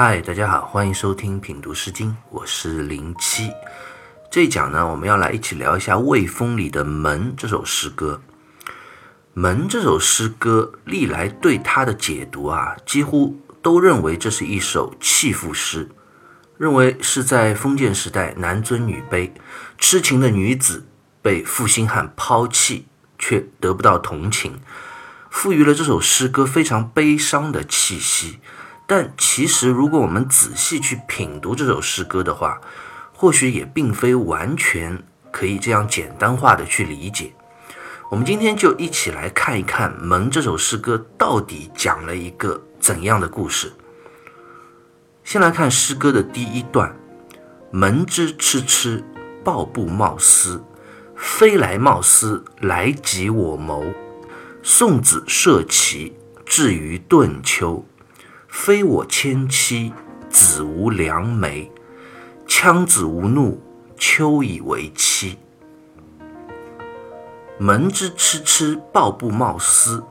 嗨，大家好，欢迎收听品读诗经，我是零七。这一讲呢，我们要来一起聊一下《卫风》里的《门》这首诗歌。《门》这首诗歌历来对它的解读啊，几乎都认为这是一首弃妇诗，认为是在封建时代男尊女卑，痴情的女子被负心汉抛弃，却得不到同情，赋予了这首诗歌非常悲伤的气息。但其实，如果我们仔细去品读这首诗歌的话，或许也并非完全可以这样简单化的去理解。我们今天就一起来看一看《门》这首诗歌到底讲了一个怎样的故事。先来看诗歌的第一段：“门之痴痴，抱布贸丝，飞来贸丝，来及我谋。送子涉齐，至于顿丘。”非我迁妻，子无良媒。羌子无怒，秋以为期。门之蚩蚩，抱布贸丝。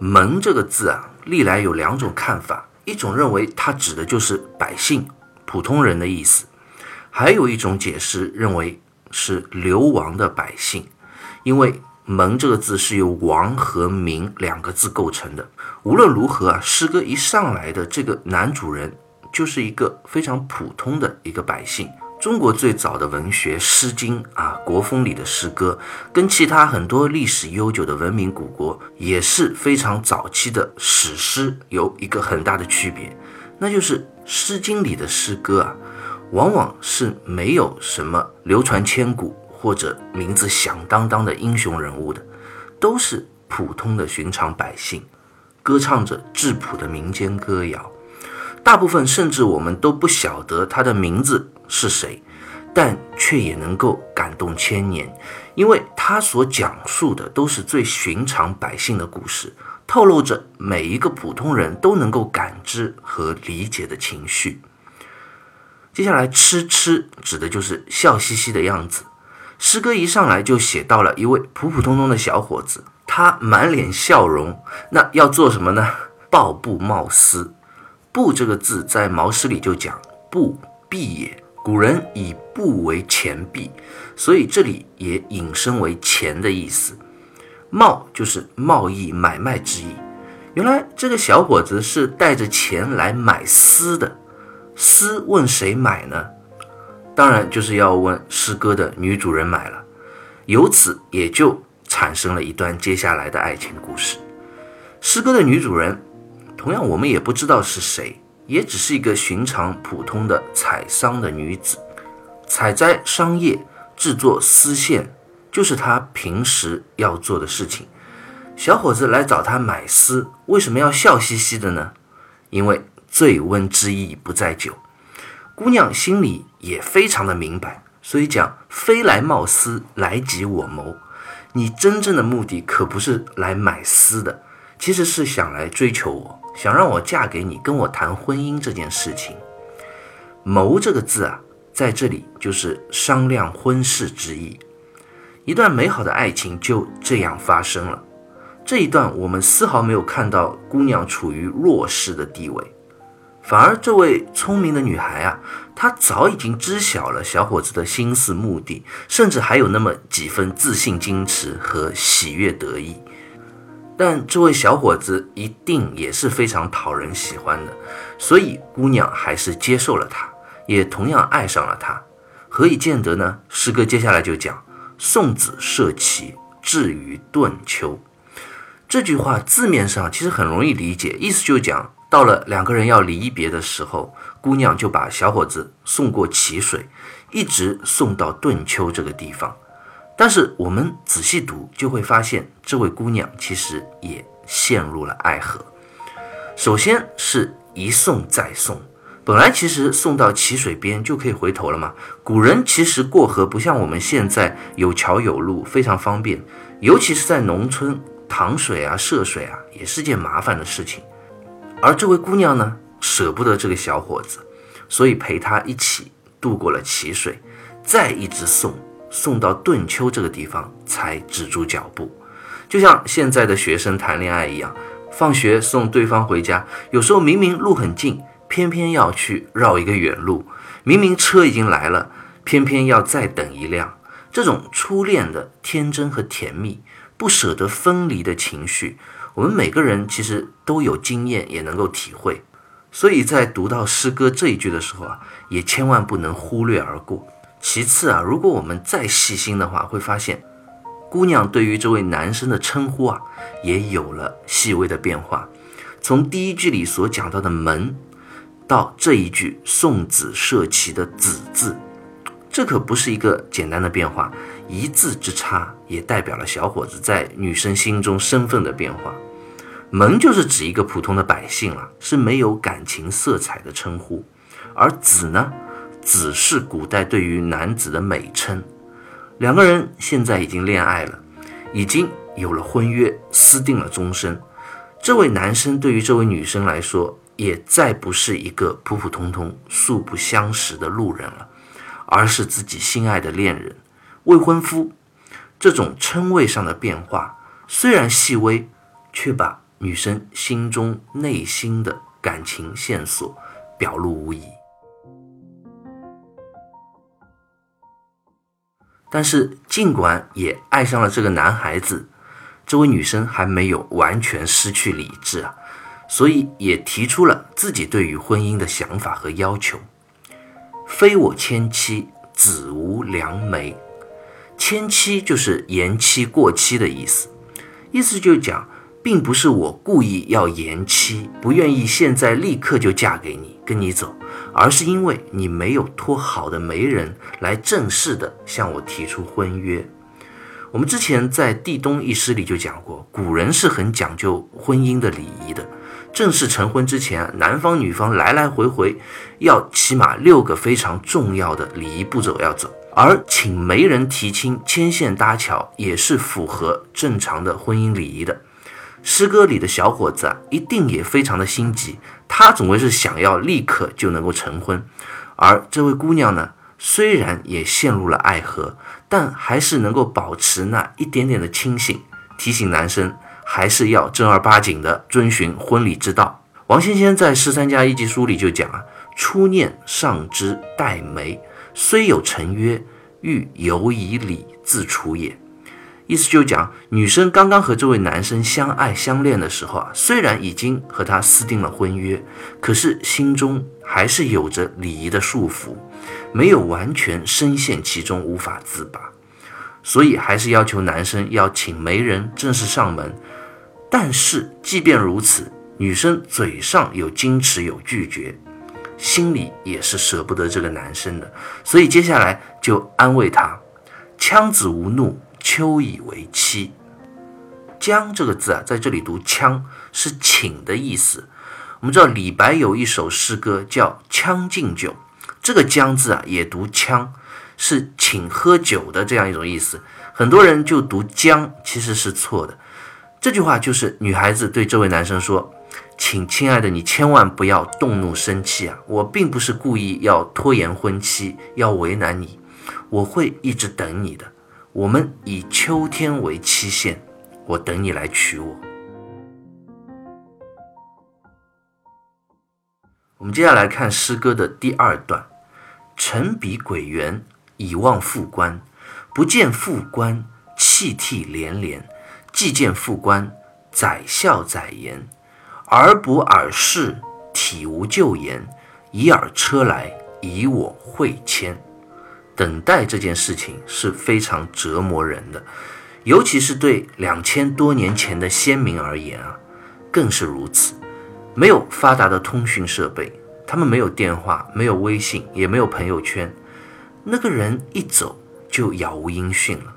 门这个字啊，历来有两种看法：一种认为它指的就是百姓、普通人的意思；还有一种解释认为是流亡的百姓，因为。门这个字是由王和民两个字构成的。无论如何啊，诗歌一上来的这个男主人就是一个非常普通的一个百姓。中国最早的文学《诗经》啊，国风里的诗歌，跟其他很多历史悠久的文明古国也是非常早期的史诗，有一个很大的区别，那就是《诗经》里的诗歌啊，往往是没有什么流传千古。或者名字响当当的英雄人物的，都是普通的寻常百姓，歌唱着质朴的民间歌谣。大部分甚至我们都不晓得他的名字是谁，但却也能够感动千年，因为他所讲述的都是最寻常百姓的故事，透露着每一个普通人都能够感知和理解的情绪。接下来，痴痴指的就是笑嘻嘻的样子。诗歌一上来就写到了一位普普通通的小伙子，他满脸笑容，那要做什么呢？抱布贸丝。布这个字在毛诗里就讲布币也，古人以布为钱币，所以这里也引申为钱的意思。贸就是贸易买卖之意。原来这个小伙子是带着钱来买丝的，丝问谁买呢？当然就是要问诗歌的女主人买了，由此也就产生了一段接下来的爱情故事。诗歌的女主人，同样我们也不知道是谁，也只是一个寻常普通的采桑的女子，采摘桑叶，制作丝线，就是她平时要做的事情。小伙子来找她买丝，为什么要笑嘻嘻的呢？因为醉翁之意不在酒。姑娘心里也非常的明白，所以讲非来贸丝，来及我谋。你真正的目的可不是来买丝的，其实是想来追求我，想让我嫁给你，跟我谈婚姻这件事情。谋这个字啊，在这里就是商量婚事之意。一段美好的爱情就这样发生了。这一段我们丝毫没有看到姑娘处于弱势的地位。反而，这位聪明的女孩啊，她早已经知晓了小伙子的心思目的，甚至还有那么几分自信、矜持和喜悦得意。但这位小伙子一定也是非常讨人喜欢的，所以姑娘还是接受了他，也同样爱上了他。何以见得呢？诗歌接下来就讲：“送子涉齐，至于顿丘。”这句话字面上其实很容易理解，意思就讲。到了两个人要离别的时候，姑娘就把小伙子送过淇水，一直送到顿丘这个地方。但是我们仔细读，就会发现这位姑娘其实也陷入了爱河。首先是一送再送，本来其实送到淇水边就可以回头了嘛。古人其实过河不像我们现在有桥有路，非常方便，尤其是在农村，淌水啊、涉水啊，也是件麻烦的事情。而这位姑娘呢，舍不得这个小伙子，所以陪他一起渡过了淇水，再一直送送到顿丘这个地方才止住脚步。就像现在的学生谈恋爱一样，放学送对方回家，有时候明明路很近，偏偏要去绕一个远路。明明车已经来了，偏偏要再等一辆。这种初恋的天真和甜蜜，不舍得分离的情绪，我们每个人其实都有经验，也能够体会。所以在读到诗歌这一句的时候啊，也千万不能忽略而过。其次啊，如果我们再细心的话，会发现姑娘对于这位男生的称呼啊，也有了细微的变化。从第一句里所讲到的“门”，到这一句“送子射旗”的“子”字，这可不是一个简单的变化，一字之差也代表了小伙子在女生心中身份的变化。门就是指一个普通的百姓了，是没有感情色彩的称呼；而子呢，子是古代对于男子的美称。两个人现在已经恋爱了，已经有了婚约，私定了终身。这位男生对于这位女生来说，也再不是一个普普通通、素不相识的路人了，而是自己心爱的恋人、未婚夫。这种称谓上的变化虽然细微，却把女生心中内心的感情线索表露无遗，但是尽管也爱上了这个男孩子，这位女生还没有完全失去理智啊，所以也提出了自己对于婚姻的想法和要求。非我千妻，子无良媒。迁期就是延期过期的意思，意思就讲。并不是我故意要延期，不愿意现在立刻就嫁给你，跟你走，而是因为你没有托好的媒人来正式的向我提出婚约。我们之前在《地东》一诗里就讲过，古人是很讲究婚姻的礼仪的。正式成婚之前，男方女方来来回回要起码六个非常重要的礼仪步骤要走，而请媒人提亲、牵线搭桥也是符合正常的婚姻礼仪的。诗歌里的小伙子啊，一定也非常的心急，他总归是想要立刻就能够成婚，而这位姑娘呢，虽然也陷入了爱河，但还是能够保持那一点点的清醒，提醒男生还是要正儿八经的遵循婚礼之道。王先先在《十三家一集书》里就讲啊，初念上之待媒，虽有成约，欲犹以礼自处也。意思就讲，女生刚刚和这位男生相爱相恋的时候啊，虽然已经和他私定了婚约，可是心中还是有着礼仪的束缚，没有完全深陷其中无法自拔，所以还是要求男生要请媒人正式上门。但是即便如此，女生嘴上有矜持有拒绝，心里也是舍不得这个男生的，所以接下来就安慰他：“枪子无怒。”秋以为期，将这个字啊，在这里读羌，是请的意思。我们知道李白有一首诗歌叫《将进酒》，这个将字啊也读羌，是请喝酒的这样一种意思。很多人就读将，其实是错的。这句话就是女孩子对这位男生说：“请亲爱的你千万不要动怒生气啊，我并不是故意要拖延婚期，要为难你，我会一直等你的。”我们以秋天为期限，我等你来娶我。我们接下来看诗歌的第二段：臣比鬼园，以望复官。不见复官，泣涕连连；既见复官，宰笑宰言。耳补耳视，体无旧言。以耳车来，以我会迁。等待这件事情是非常折磨人的，尤其是对两千多年前的先民而言啊，更是如此。没有发达的通讯设备，他们没有电话，没有微信，也没有朋友圈。那个人一走就杳无音讯了，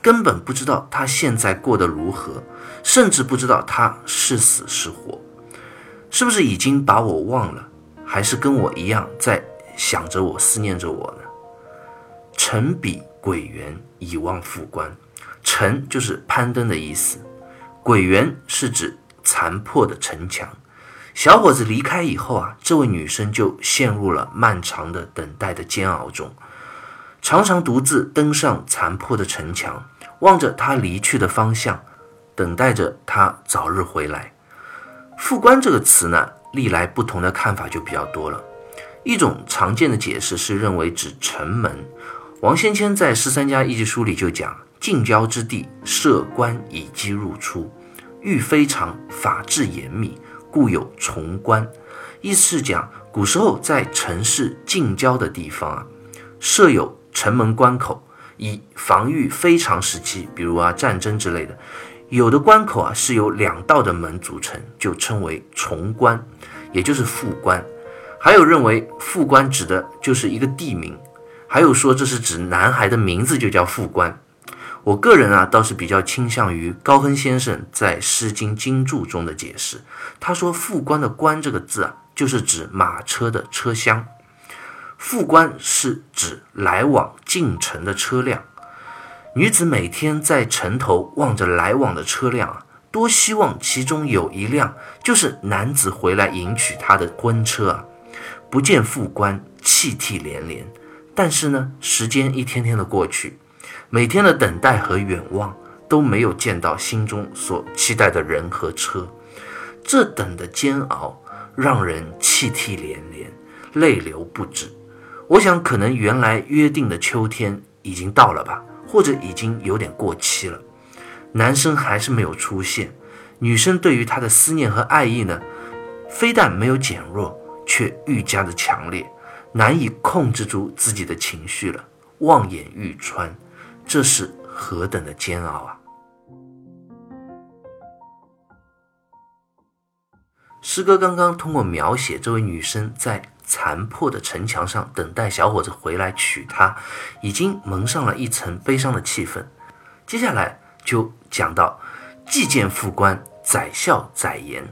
根本不知道他现在过得如何，甚至不知道他是死是活，是不是已经把我忘了，还是跟我一样在想着我、思念着我呢？臣比鬼园以望复关，城就是攀登的意思，鬼园是指残破的城墙。小伙子离开以后啊，这位女生就陷入了漫长的等待的煎熬中，常常独自登上残破的城墙，望着他离去的方向，等待着他早日回来。复关这个词呢，历来不同的看法就比较多了。一种常见的解释是认为指城门。王先谦在《十三家艺伎书》里就讲：“近郊之地设关以击入出，欲非常，法制严密，故有重关。”意思是讲，古时候在城市近郊的地方啊，设有城门关口，以防御非常时期，比如啊战争之类的。有的关口啊是由两道的门组成，就称为重关，也就是副关。还有认为副官指的就是一个地名，还有说这是指男孩的名字就叫副官。我个人啊倒是比较倾向于高亨先生在《诗经经注》中的解释。他说副官的官这个字啊，就是指马车的车厢。副官是指来往进城的车辆。女子每天在城头望着来往的车辆啊，多希望其中有一辆就是男子回来迎娶她的婚车啊。不见副官，泣涕连连。但是呢，时间一天天的过去，每天的等待和远望都没有见到心中所期待的人和车。这等的煎熬让人泣涕连连，泪流不止。我想，可能原来约定的秋天已经到了吧，或者已经有点过期了。男生还是没有出现，女生对于他的思念和爱意呢，非但没有减弱。却愈加的强烈，难以控制住自己的情绪了，望眼欲穿，这是何等的煎熬啊！诗歌刚刚通过描写这位女生在残破的城墙上等待小伙子回来娶她，已经蒙上了一层悲伤的气氛。接下来就讲到既见副官，宰笑宰言。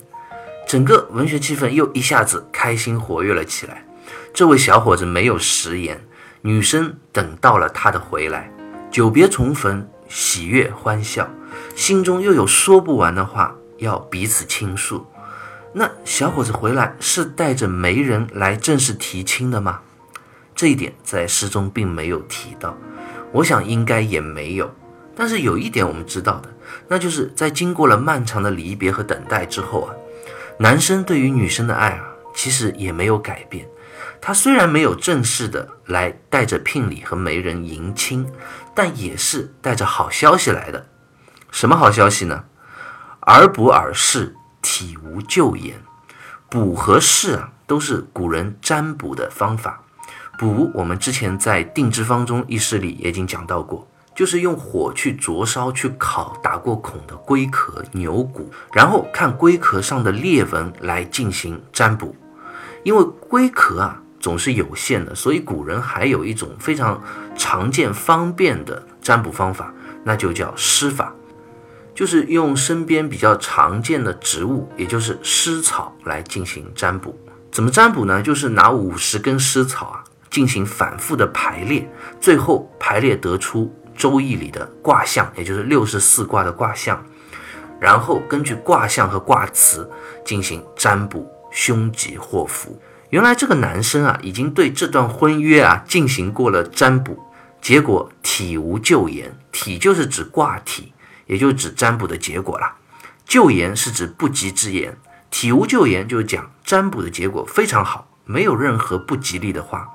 整个文学气氛又一下子开心活跃了起来。这位小伙子没有食言，女生等到了他的回来，久别重逢，喜悦欢笑，心中又有说不完的话要彼此倾诉。那小伙子回来是带着媒人来正式提亲的吗？这一点在诗中并没有提到，我想应该也没有。但是有一点我们知道的，那就是在经过了漫长的离别和等待之后啊。男生对于女生的爱啊，其实也没有改变。他虽然没有正式的来带着聘礼和媒人迎亲，但也是带着好消息来的。什么好消息呢？耳补耳视，体无咎言。补和视啊，都是古人占卜的方法。补，我们之前在《定之方中》一事里也已经讲到过。就是用火去灼烧、去烤打过孔的龟壳、牛骨，然后看龟壳上的裂纹来进行占卜。因为龟壳啊总是有限的，所以古人还有一种非常常见、方便的占卜方法，那就叫施法，就是用身边比较常见的植物，也就是湿草来进行占卜。怎么占卜呢？就是拿五十根湿草啊进行反复的排列，最后排列得出。周易里的卦象，也就是六十四卦的卦象，然后根据卦象和卦辞进行占卜凶吉祸福。原来这个男生啊，已经对这段婚约啊进行过了占卜，结果体无咎言。体就是指卦体，也就指占卜的结果啦。咎言是指不吉之言，体无咎言就是讲占卜的结果非常好，没有任何不吉利的话。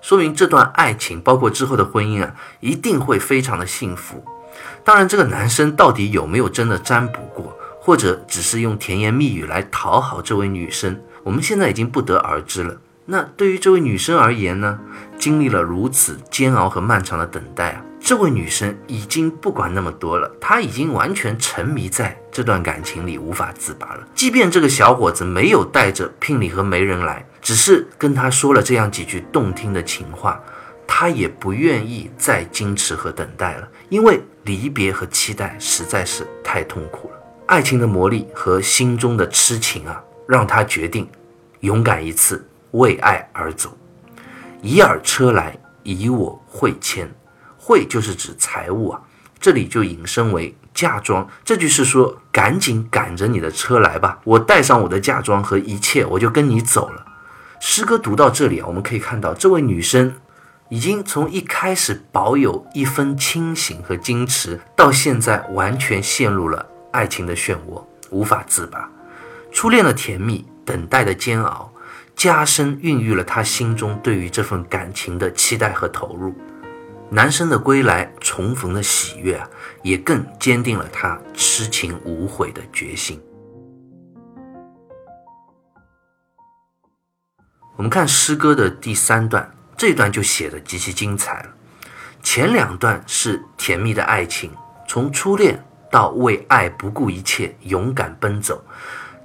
说明这段爱情，包括之后的婚姻啊，一定会非常的幸福。当然，这个男生到底有没有真的占卜过，或者只是用甜言蜜语来讨好这位女生，我们现在已经不得而知了。那对于这位女生而言呢？经历了如此煎熬和漫长的等待啊，这位女生已经不管那么多了，她已经完全沉迷在这段感情里无法自拔了。即便这个小伙子没有带着聘礼和媒人来，只是跟她说了这样几句动听的情话，她也不愿意再矜持和等待了，因为离别和期待实在是太痛苦了。爱情的魔力和心中的痴情啊，让她决定勇敢一次。为爱而走，以尔车来，以我会牵。会就是指财物啊，这里就引申为嫁妆。这句是说，赶紧赶着你的车来吧，我带上我的嫁妆和一切，我就跟你走了。诗歌读到这里啊，我们可以看到，这位女生已经从一开始保有一分清醒和矜持，到现在完全陷入了爱情的漩涡，无法自拔。初恋的甜蜜。等待的煎熬，加深孕育了他心中对于这份感情的期待和投入。男生的归来，重逢的喜悦啊，也更坚定了他痴情无悔的决心。我们看诗歌的第三段，这段就写的极其精彩了。前两段是甜蜜的爱情，从初恋到为爱不顾一切、勇敢奔走，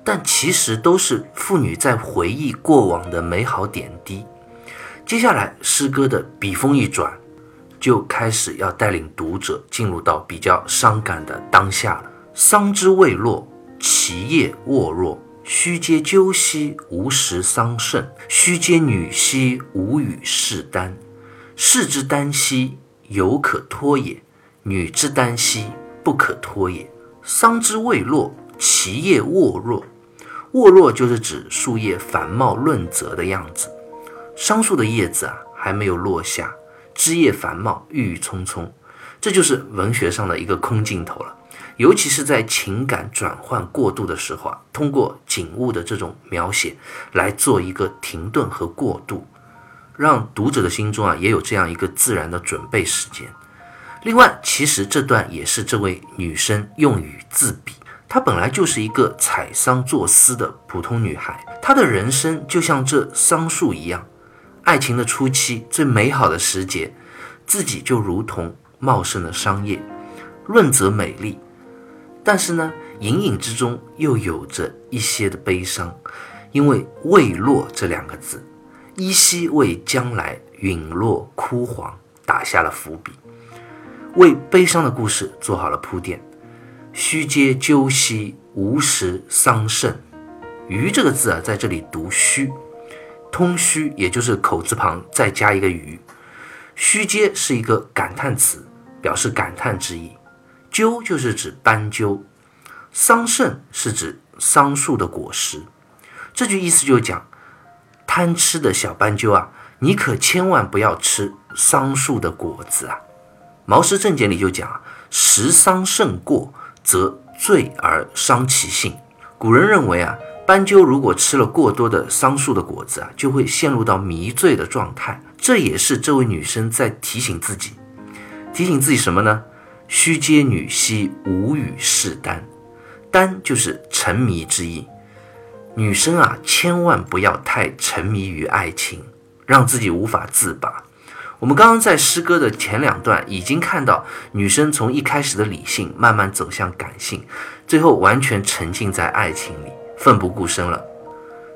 但其实都是妇女在回忆过往的美好点滴。接下来，诗歌的笔锋一转。就开始要带领读者进入到比较伤感的当下了。桑之未落，其叶沃若。须嗟鸠兮，无食桑葚；须嗟女兮，无与士丹。士之耽兮，犹可脱也；女之耽兮，不可脱也。桑之未落，其叶沃若。沃若就是指树叶繁茂润泽的样子。桑树的叶子啊，还没有落下。枝叶繁茂，郁郁葱葱，这就是文学上的一个空镜头了。尤其是在情感转换过渡的时候啊，通过景物的这种描写来做一个停顿和过渡，让读者的心中啊也有这样一个自然的准备时间。另外，其实这段也是这位女生用语自比，她本来就是一个采桑作丝的普通女孩，她的人生就像这桑树一样。爱情的初期，最美好的时节，自己就如同茂盛的桑叶，润泽美丽。但是呢，隐隐之中又有着一些的悲伤，因为“未落”这两个字，依稀为将来陨落枯黄打下了伏笔，为悲伤的故事做好了铺垫。须嗟鸠兮，无食桑葚。鱼这个字啊，在这里读虚。通虚，也就是口字旁再加一个鱼，虚阶是一个感叹词，表示感叹之意。鸠就是指斑鸠，桑葚是指桑树的果实。这句意思就讲，贪吃的小斑鸠啊，你可千万不要吃桑树的果子啊。毛诗正解里就讲，食桑葚过，则醉而伤其性。古人认为啊。斑鸠如果吃了过多的桑树的果子啊，就会陷入到迷醉的状态。这也是这位女生在提醒自己，提醒自己什么呢？须嗟女兮，无与士丹。丹就是沉迷之意。女生啊，千万不要太沉迷于爱情，让自己无法自拔。我们刚刚在诗歌的前两段已经看到，女生从一开始的理性慢慢走向感性，最后完全沉浸在爱情里。奋不顾身了。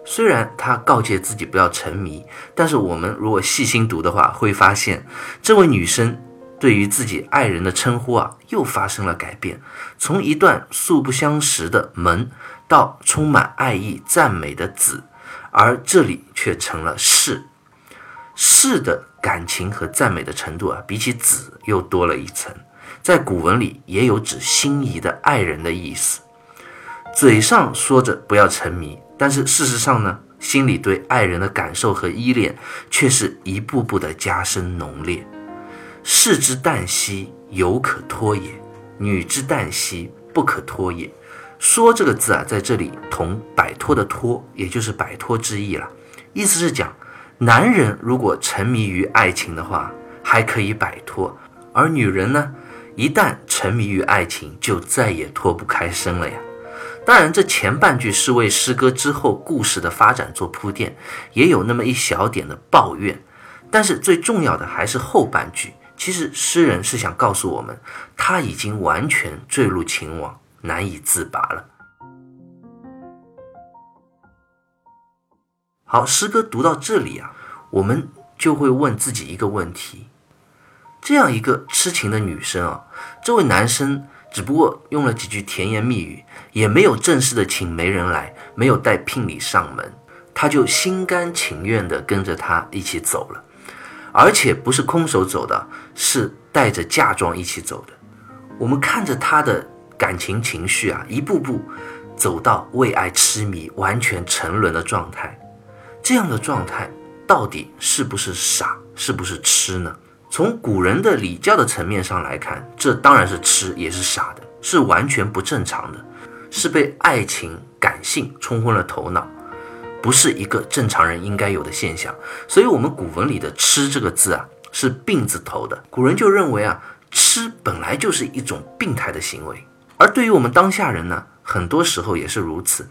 虽然她告诫自己不要沉迷，但是我们如果细心读的话，会发现这位女生对于自己爱人的称呼啊，又发生了改变。从一段素不相识的门，到充满爱意赞美的子，而这里却成了是。士的感情和赞美的程度啊，比起子又多了一层。在古文里也有指心仪的爱人的意思。嘴上说着不要沉迷，但是事实上呢，心里对爱人的感受和依恋却是一步步的加深浓烈。士之旦夕，犹可脱也；女之旦夕，不可脱也。说这个字啊，在这里同摆脱的脱，也就是摆脱之意了。意思是讲，男人如果沉迷于爱情的话，还可以摆脱；而女人呢，一旦沉迷于爱情，就再也脱不开身了呀。当然，这前半句是为诗歌之后故事的发展做铺垫，也有那么一小点的抱怨。但是最重要的还是后半句。其实诗人是想告诉我们，他已经完全坠入情网，难以自拔了。好，诗歌读到这里啊，我们就会问自己一个问题：这样一个痴情的女生啊，这位男生。只不过用了几句甜言蜜语，也没有正式的请媒人来，没有带聘礼上门，他就心甘情愿地跟着他一起走了，而且不是空手走的，是带着嫁妆一起走的。我们看着他的感情情绪啊，一步步走到为爱痴迷、完全沉沦的状态，这样的状态到底是不是傻，是不是痴呢？从古人的礼教的层面上来看，这当然是痴，也是傻的，是完全不正常的，是被爱情感性冲昏了头脑。不是一个正常人应该有的现象。所以，我们古文里的“痴”这个字啊，是病字头的。古人就认为啊，痴本来就是一种病态的行为。而对于我们当下人呢，很多时候也是如此。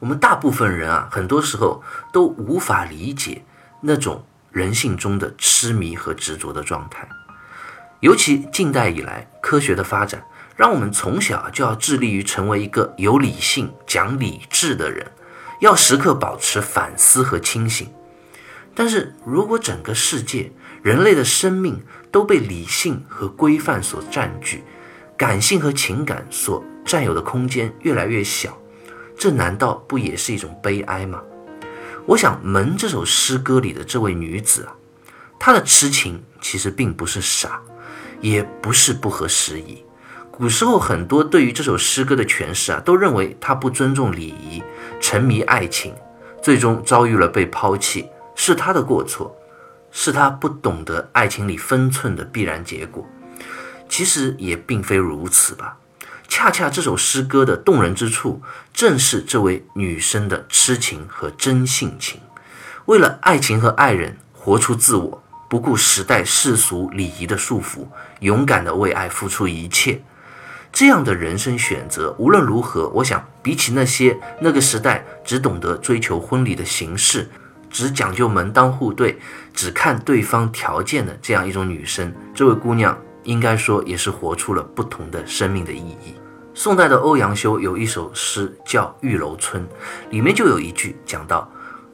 我们大部分人啊，很多时候都无法理解那种人性中的痴迷和执着的状态。尤其近代以来，科学的发展让我们从小就要致力于成为一个有理性、讲理智的人，要时刻保持反思和清醒。但是如果整个世界、人类的生命都被理性和规范所占据，感性和情感所占有的空间越来越小，这难道不也是一种悲哀吗？我想，《门》这首诗歌里的这位女子啊，她的痴情其实并不是傻。也不是不合时宜。古时候很多对于这首诗歌的诠释啊，都认为她不尊重礼仪，沉迷爱情，最终遭遇了被抛弃，是她的过错，是她不懂得爱情里分寸的必然结果。其实也并非如此吧。恰恰这首诗歌的动人之处，正是这位女生的痴情和真性情，为了爱情和爱人，活出自我。不顾时代世俗礼仪的束缚，勇敢地为爱付出一切，这样的人生选择，无论如何，我想比起那些那个时代只懂得追求婚礼的形式，只讲究门当户对，只看对方条件的这样一种女生，这位姑娘应该说也是活出了不同的生命的意义。宋代的欧阳修有一首诗叫《玉楼春》，里面就有一句讲到。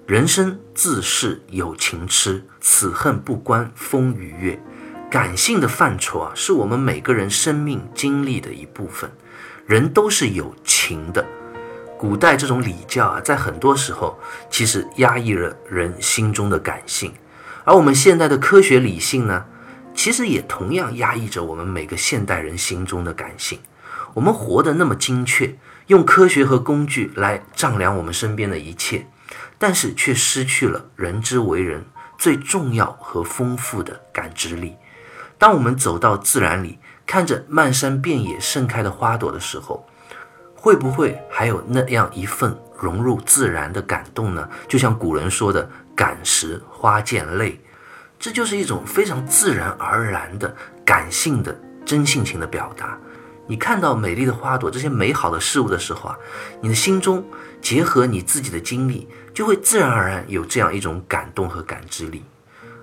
人生自是有情痴，此恨不关风与月。感性的范畴啊，是我们每个人生命经历的一部分。人都是有情的。古代这种礼教啊，在很多时候其实压抑了人心中的感性，而我们现代的科学理性呢，其实也同样压抑着我们每个现代人心中的感性。我们活得那么精确，用科学和工具来丈量我们身边的一切。但是却失去了人之为人最重要和丰富的感知力。当我们走到自然里，看着漫山遍野盛开的花朵的时候，会不会还有那样一份融入自然的感动呢？就像古人说的“感时花溅泪”，这就是一种非常自然而然的感性的真性情的表达。你看到美丽的花朵，这些美好的事物的时候啊，你的心中结合你自己的经历。就会自然而然有这样一种感动和感知力，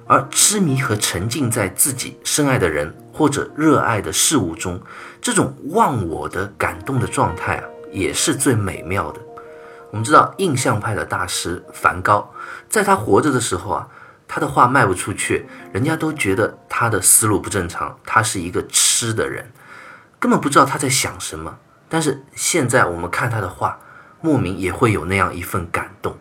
而痴迷和沉浸在自己深爱的人或者热爱的事物中，这种忘我的感动的状态啊，也是最美妙的。我们知道印象派的大师梵高，在他活着的时候啊，他的画卖不出去，人家都觉得他的思路不正常，他是一个痴的人，根本不知道他在想什么。但是现在我们看他的画，莫名也会有那样一份感动。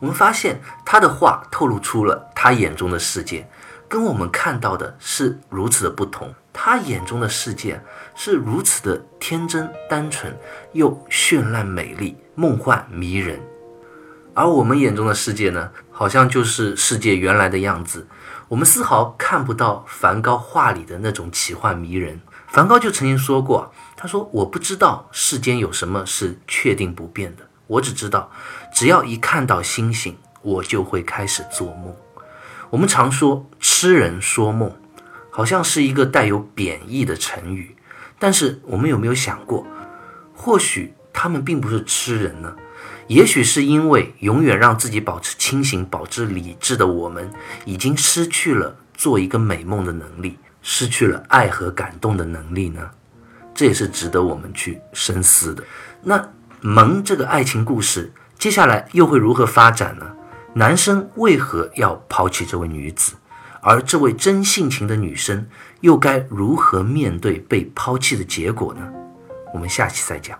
我们发现他的画透露出了他眼中的世界，跟我们看到的是如此的不同。他眼中的世界是如此的天真单纯，又绚烂美丽、梦幻迷人。而我们眼中的世界呢，好像就是世界原来的样子。我们丝毫看不到梵高画里的那种奇幻迷人。梵高就曾经说过：“他说我不知道世间有什么是确定不变的。”我只知道，只要一看到星星，我就会开始做梦。我们常说“痴人说梦”，好像是一个带有贬义的成语。但是我们有没有想过，或许他们并不是痴人呢？也许是因为永远让自己保持清醒、保持理智的我们，已经失去了做一个美梦的能力，失去了爱和感动的能力呢？这也是值得我们去深思的。那。蒙这个爱情故事，接下来又会如何发展呢？男生为何要抛弃这位女子？而这位真性情的女生又该如何面对被抛弃的结果呢？我们下期再讲。